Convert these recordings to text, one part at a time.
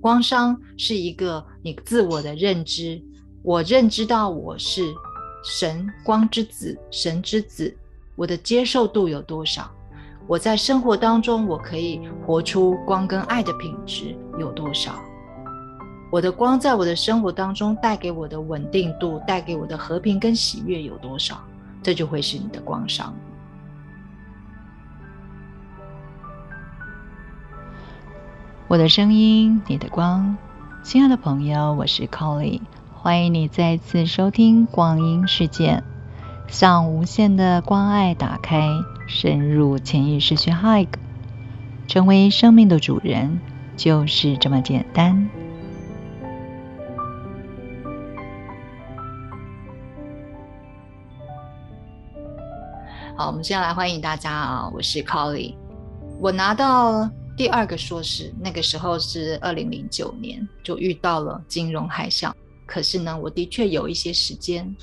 光商是一个你自我的认知，我认知到我是神光之子，神之子，我的接受度有多少？我在生活当中，我可以活出光跟爱的品质有多少？我的光在我的生活当中带给我的稳定度，带给我的和平跟喜悦有多少？这就会是你的光商。我的声音，你的光，亲爱的朋友，我是 Colly，欢迎你再次收听光阴世界，向无限的关爱打开，深入潜意识去 Hug，成为生命的主人，就是这么简单。好，我们先来欢迎大家啊，我是 Colly，我拿到。第二个硕士，那个时候是二零零九年，就遇到了金融海啸。可是呢，我的确有一些时间，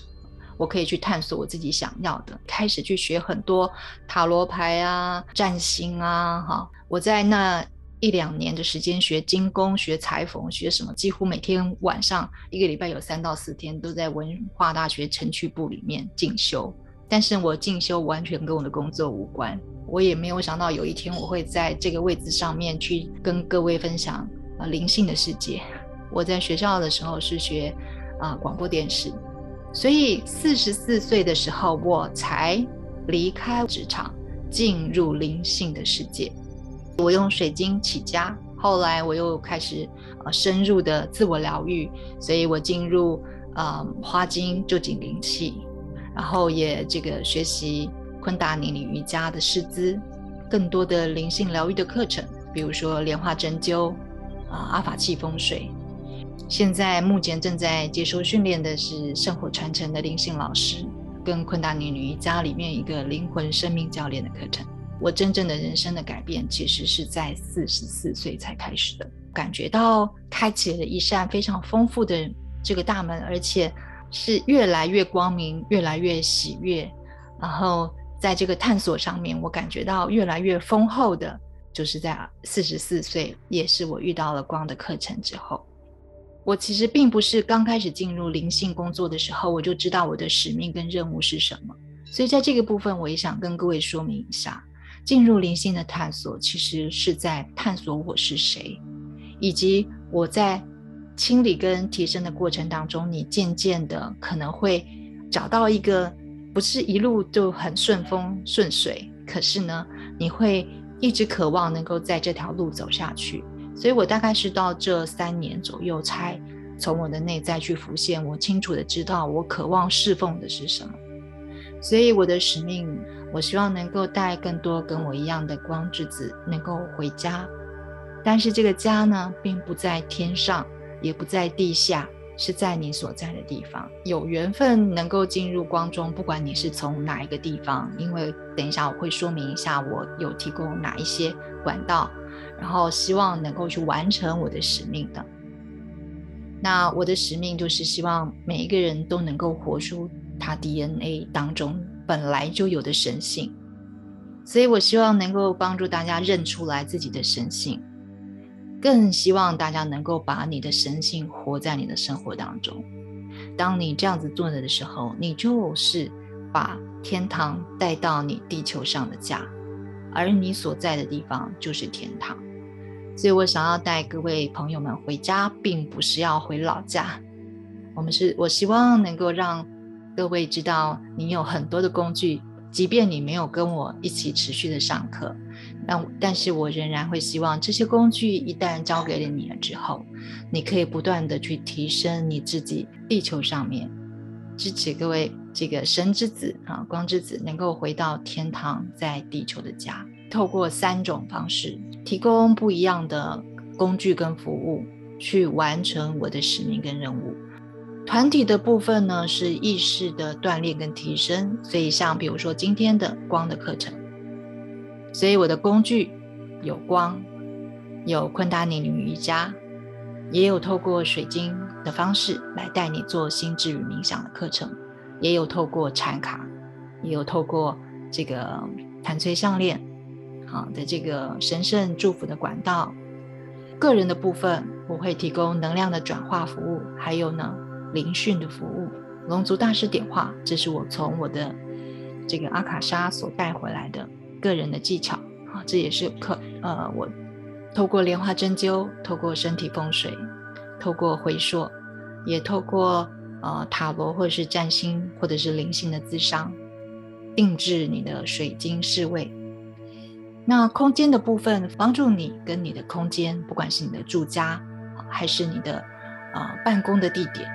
我可以去探索我自己想要的，开始去学很多塔罗牌啊、占星啊。哈，我在那一两年的时间学精工、学裁缝、学什么，几乎每天晚上一个礼拜有三到四天都在文化大学城区部里面进修。但是我进修完全跟我的工作无关。我也没有想到有一天我会在这个位置上面去跟各位分享啊灵性的世界。我在学校的时候是学啊广播电视，所以四十四岁的时候我才离开职场，进入灵性的世界。我用水晶起家，后来我又开始呃深入的自我疗愈，所以我进入呃花精就景灵气，然后也这个学习。昆达尼尼瑜伽的师资，更多的灵性疗愈的课程，比如说莲花针灸啊、阿法气风水。现在目前正在接受训练的是圣火传承的灵性老师，跟昆达尼尼瑜伽里面一个灵魂生命教练的课程。我真正的人生的改变，其实是在四十四岁才开始的，感觉到开启了一扇非常丰富的这个大门，而且是越来越光明，越来越喜悦，然后。在这个探索上面，我感觉到越来越丰厚的，就是在四十四岁，也是我遇到了光的课程之后。我其实并不是刚开始进入灵性工作的时候，我就知道我的使命跟任务是什么。所以在这个部分，我也想跟各位说明一下：进入灵性的探索，其实是在探索我是谁，以及我在清理跟提升的过程当中，你渐渐的可能会找到一个。不是一路就很顺风顺水，可是呢，你会一直渴望能够在这条路走下去。所以我大概是到这三年左右，才从我的内在去浮现，我清楚的知道我渴望侍奉的是什么。所以我的使命，我希望能够带更多跟我一样的光之子能够回家。但是这个家呢，并不在天上，也不在地下。是在你所在的地方有缘分能够进入光中，不管你是从哪一个地方，因为等一下我会说明一下我有提供哪一些管道，然后希望能够去完成我的使命的。那我的使命就是希望每一个人都能够活出他 DNA 当中本来就有的神性，所以我希望能够帮助大家认出来自己的神性。更希望大家能够把你的神性活在你的生活当中。当你这样子做的时候，你就是把天堂带到你地球上的家，而你所在的地方就是天堂。所以我想要带各位朋友们回家，并不是要回老家。我们是我希望能够让各位知道，你有很多的工具，即便你没有跟我一起持续的上课。但但是我仍然会希望这些工具一旦交给了你了之后，你可以不断的去提升你自己。地球上面支持各位这个神之子啊，光之子能够回到天堂，在地球的家，透过三种方式提供不一样的工具跟服务，去完成我的使命跟任务。团体的部分呢是意识的锻炼跟提升，所以像比如说今天的光的课程。所以我的工具有光，有昆达尼尼瑜伽，也有透过水晶的方式来带你做心智与冥想的课程，也有透过禅卡，也有透过这个弹催项链，好的这个神圣祝福的管道。个人的部分我会提供能量的转化服务，还有呢灵讯的服务。龙族大师点化，这是我从我的这个阿卡莎所带回来的个人的技巧啊，这也是可呃我透过莲花针灸，透过身体风水，透过回溯，也透过呃塔罗或者是占星或者是灵性的智商，定制你的水晶侍卫。那空间的部分，帮助你跟你的空间，不管是你的住家还是你的呃办公的地点。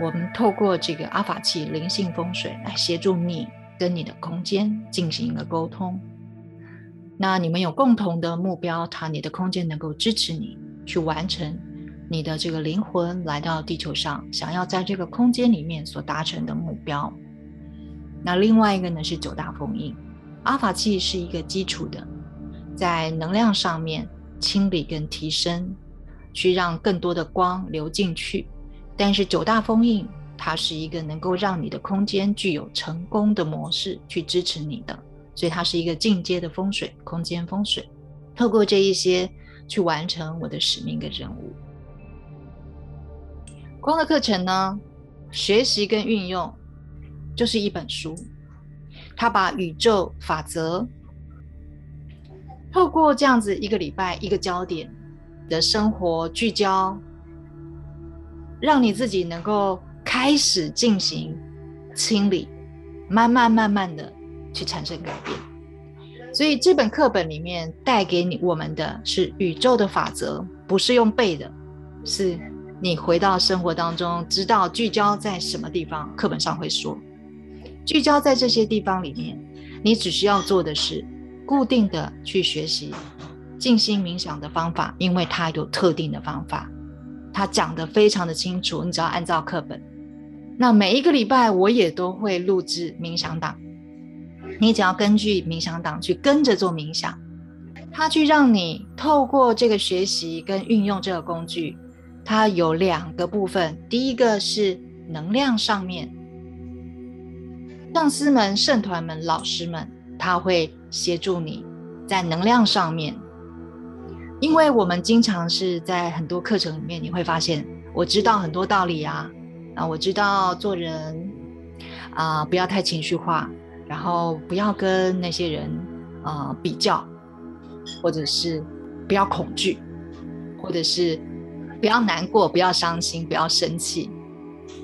我们透过这个阿法器灵性风水来协助你跟你的空间进行一个沟通。那你们有共同的目标，它你的空间能够支持你去完成你的这个灵魂来到地球上想要在这个空间里面所达成的目标。那另外一个呢是九大封印，阿法器是一个基础的，在能量上面清理跟提升，去让更多的光流进去。但是九大封印，它是一个能够让你的空间具有成功的模式去支持你的，所以它是一个进阶的风水空间风水。透过这一些去完成我的使命跟任务。光的课程呢，学习跟运用就是一本书，它把宇宙法则透过这样子一个礼拜一个焦点的生活聚焦。让你自己能够开始进行清理，慢慢慢慢的去产生改变。所以这本课本里面带给你我们的是宇宙的法则，不是用背的，是你回到生活当中，知道聚焦在什么地方。课本上会说，聚焦在这些地方里面，你只需要做的是固定的去学习静心冥想的方法，因为它有特定的方法。它讲的非常的清楚，你只要按照课本。那每一个礼拜我也都会录制冥想档，你只要根据冥想档去跟着做冥想，它去让你透过这个学习跟运用这个工具，它有两个部分。第一个是能量上面，上司们、圣团们、老师们，他会协助你在能量上面。因为我们经常是在很多课程里面，你会发现，我知道很多道理啊，啊，我知道做人啊，不要太情绪化，然后不要跟那些人啊比较，或者是不要恐惧，或者是不要难过，不要伤心，不要生气，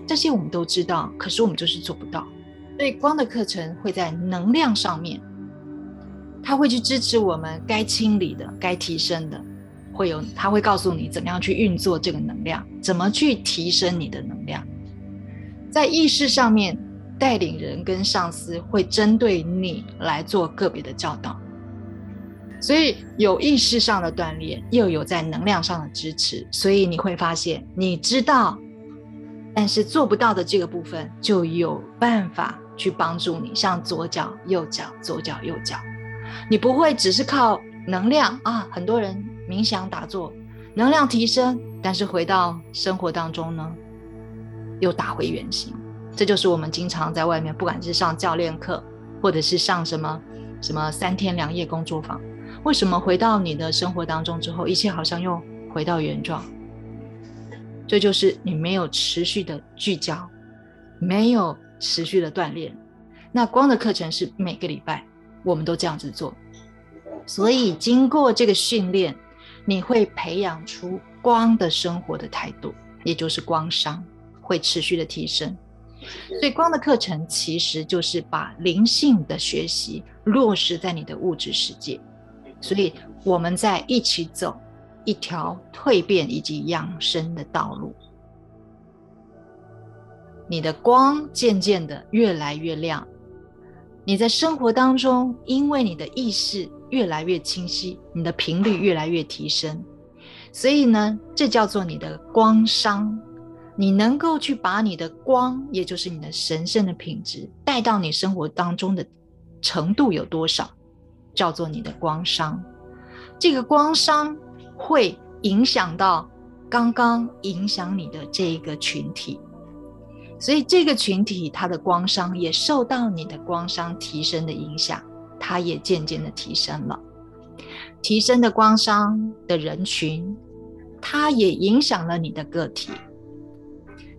这些我们都知道，可是我们就是做不到。所以光的课程会在能量上面。他会去支持我们该清理的、该提升的，会有他会告诉你怎么样去运作这个能量，怎么去提升你的能量。在意识上面，带领人跟上司会针对你来做个别的教导，所以有意识上的锻炼，又有在能量上的支持，所以你会发现，你知道，但是做不到的这个部分，就有办法去帮助你，像左脚、右脚、左脚、右脚。你不会只是靠能量啊！很多人冥想打坐，能量提升，但是回到生活当中呢，又打回原形。这就是我们经常在外面，不管是上教练课，或者是上什么什么三天两夜工作坊，为什么回到你的生活当中之后，一切好像又回到原状？这就是你没有持续的聚焦，没有持续的锻炼。那光的课程是每个礼拜。我们都这样子做，所以经过这个训练，你会培养出光的生活的态度，也就是光商会持续的提升。所以光的课程其实就是把灵性的学习落实在你的物质世界。所以我们在一起走一条蜕变以及养生的道路，你的光渐渐的越来越亮。你在生活当中，因为你的意识越来越清晰，你的频率越来越提升，所以呢，这叫做你的光商。你能够去把你的光，也就是你的神圣的品质，带到你生活当中的程度有多少，叫做你的光商。这个光商会影响到刚刚影响你的这一个群体。所以这个群体，它的光商也受到你的光商提升的影响，它也渐渐的提升了。提升的光商的人群，它也影响了你的个体。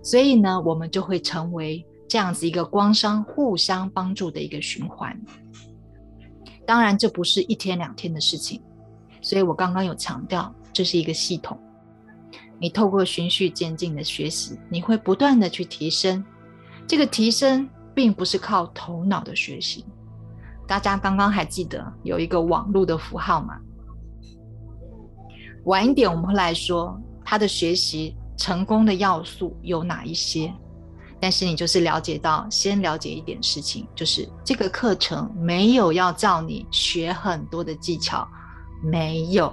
所以呢，我们就会成为这样子一个光商互相帮助的一个循环。当然，这不是一天两天的事情，所以我刚刚有强调，这是一个系统。你透过循序渐进的学习，你会不断的去提升。这个提升并不是靠头脑的学习。大家刚刚还记得有一个网络的符号吗？晚一点我们会来说他的学习。成功的要素有哪一些？但是你就是了解到，先了解一点事情，就是这个课程没有要叫你学很多的技巧，没有。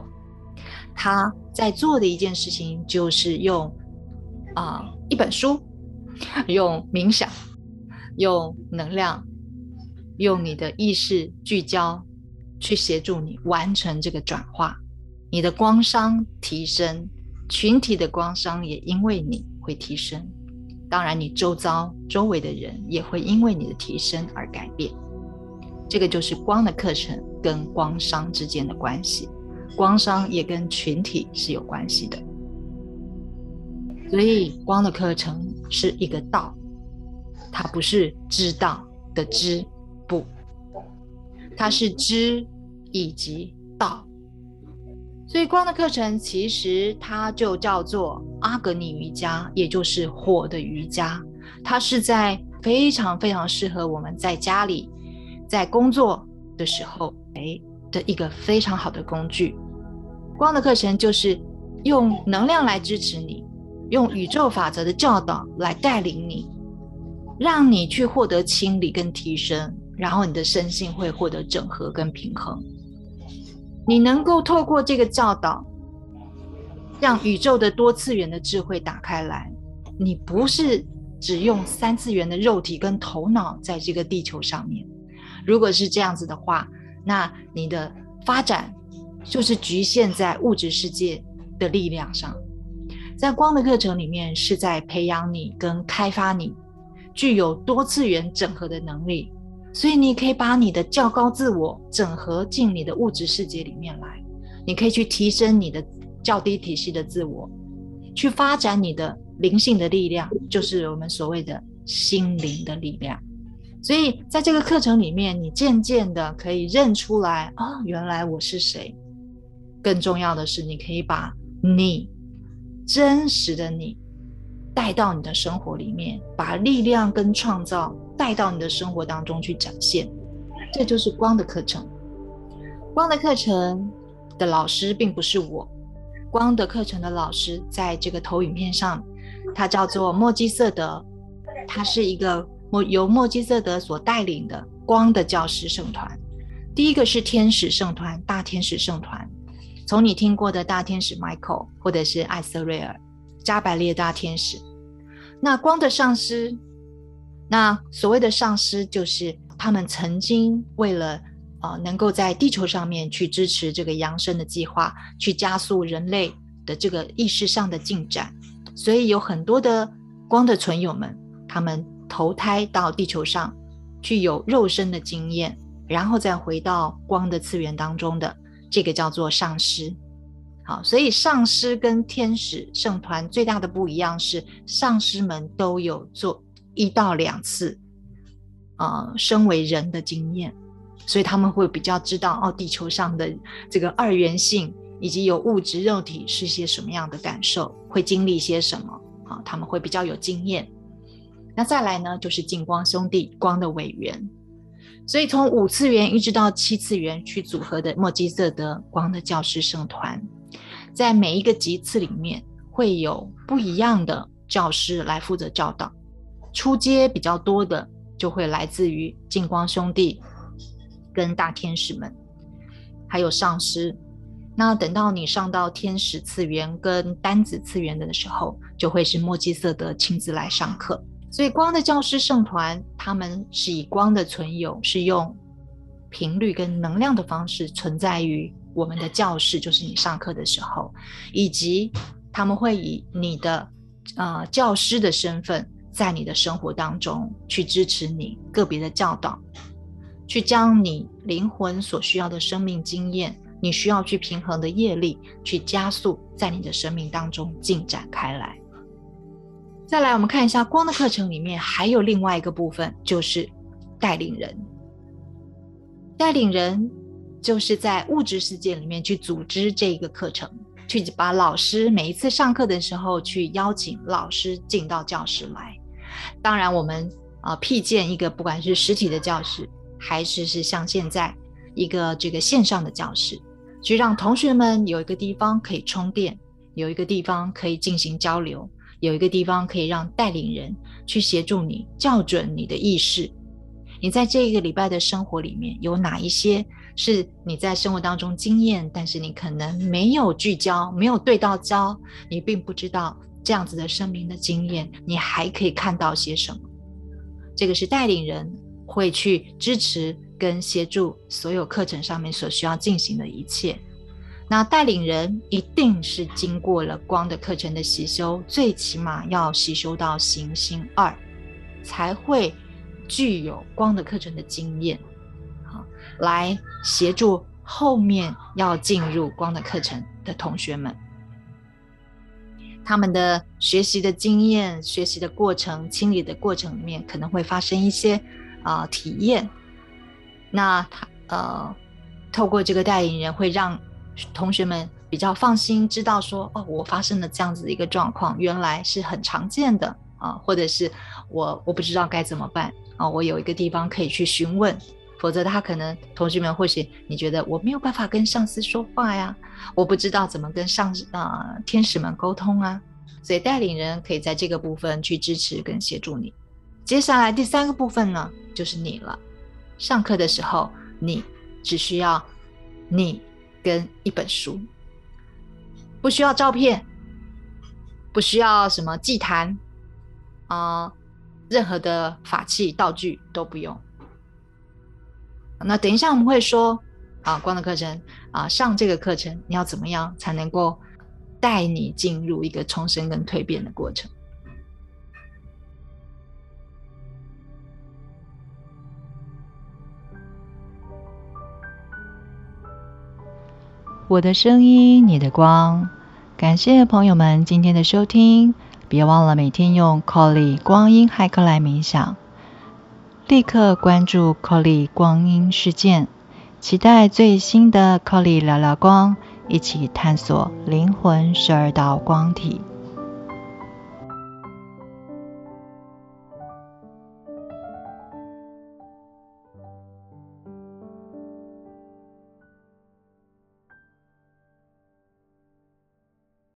他在做的一件事情，就是用啊一本书，用冥想，用能量，用你的意识聚焦，去协助你完成这个转化，你的光商提升。群体的光商也因为你会提升，当然你周遭周围的人也会因为你的提升而改变。这个就是光的课程跟光商之间的关系，光商也跟群体是有关系的。所以光的课程是一个道，它不是知道的知，不，它是知以及道。所以光的课程其实它就叫做阿格尼瑜伽，也就是火的瑜伽。它是在非常非常适合我们在家里、在工作的时候，哎的一个非常好的工具。光的课程就是用能量来支持你，用宇宙法则的教导来带领你，让你去获得清理跟提升，然后你的身心会获得整合跟平衡。你能够透过这个教导，让宇宙的多次元的智慧打开来。你不是只用三次元的肉体跟头脑在这个地球上面。如果是这样子的话，那你的发展就是局限在物质世界的力量上。在光的课程里面，是在培养你跟开发你具有多次元整合的能力。所以你可以把你的较高自我整合进你的物质世界里面来，你可以去提升你的较低体系的自我，去发展你的灵性的力量，就是我们所谓的心灵的力量。所以在这个课程里面，你渐渐的可以认出来啊，原来我是谁。更重要的是，你可以把你真实的你带到你的生活里面，把力量跟创造。带到你的生活当中去展现，这就是光的课程。光的课程的老师并不是我，光的课程的老师在这个投影片上，他叫做莫基瑟德，他是一个莫由莫基瑟德所带领的光的教师圣团。第一个是天使圣团，大天使圣团，从你听过的大天使 Michael，或者是艾瑟瑞尔、加百列大天使，那光的上师。那所谓的上师，就是他们曾经为了啊，能够在地球上面去支持这个扬升的计划，去加速人类的这个意识上的进展，所以有很多的光的存友们，他们投胎到地球上去有肉身的经验，然后再回到光的次元当中的这个叫做上师。好，所以上师跟天使圣团最大的不一样是，上师们都有做。一到两次，呃，身为人的经验，所以他们会比较知道哦，地球上的这个二元性以及有物质肉体是些什么样的感受，会经历些什么啊？他们会比较有经验。那再来呢，就是净光兄弟光的委员，所以从五次元一直到七次元去组合的莫基瑟德光的教师圣团，在每一个级次里面会有不一样的教师来负责教导。出街比较多的，就会来自于净光兄弟跟大天使们，还有上师。那等到你上到天使次元跟单子次元的时候，就会是墨基色德亲自来上课。所以光的教师圣团，他们是以光的存有，是用频率跟能量的方式存在于我们的教室，就是你上课的时候，以及他们会以你的呃教师的身份。在你的生活当中，去支持你个别的教导，去将你灵魂所需要的生命经验你需要去平衡的业力，去加速在你的生命当中进展开来。再来，我们看一下光的课程里面还有另外一个部分，就是带领人。带领人就是在物质世界里面去组织这一个课程，去把老师每一次上课的时候去邀请老师进到教室来。当然，我们啊辟建一个不管是实体的教室，还是是像现在一个这个线上的教室，去让同学们有一个地方可以充电，有一个地方可以进行交流。有一个地方可以让带领人去协助你校准你的意识。你在这一个礼拜的生活里面有哪一些是你在生活当中经验，但是你可能没有聚焦，没有对到焦，你并不知道这样子的生命的经验，你还可以看到些什么？这个是带领人会去支持跟协助所有课程上面所需要进行的一切。那带领人一定是经过了光的课程的习修，最起码要习修到行星二，才会具有光的课程的经验，好，来协助后面要进入光的课程的同学们，他们的学习的经验、学习的过程、清理的过程里面，可能会发生一些啊体验。那他呃，透过这个带领人会让。同学们比较放心，知道说哦，我发生了这样子的一个状况，原来是很常见的啊，或者是我我不知道该怎么办啊，我有一个地方可以去询问，否则他可能同学们或许你觉得我没有办法跟上司说话呀，我不知道怎么跟上啊天使们沟通啊，所以带领人可以在这个部分去支持跟协助你。接下来第三个部分呢，就是你了，上课的时候你只需要你。跟一本书，不需要照片，不需要什么祭坛啊，任何的法器道具都不用。那等一下我们会说啊，光的课程啊，上这个课程你要怎么样才能够带你进入一个重生跟蜕变的过程？我的声音，你的光。感谢朋友们今天的收听，别忘了每天用 Colly 光阴骇客来冥想。立刻关注 Colly 光阴事件，期待最新的 Colly 聊聊光，一起探索灵魂十二道光体。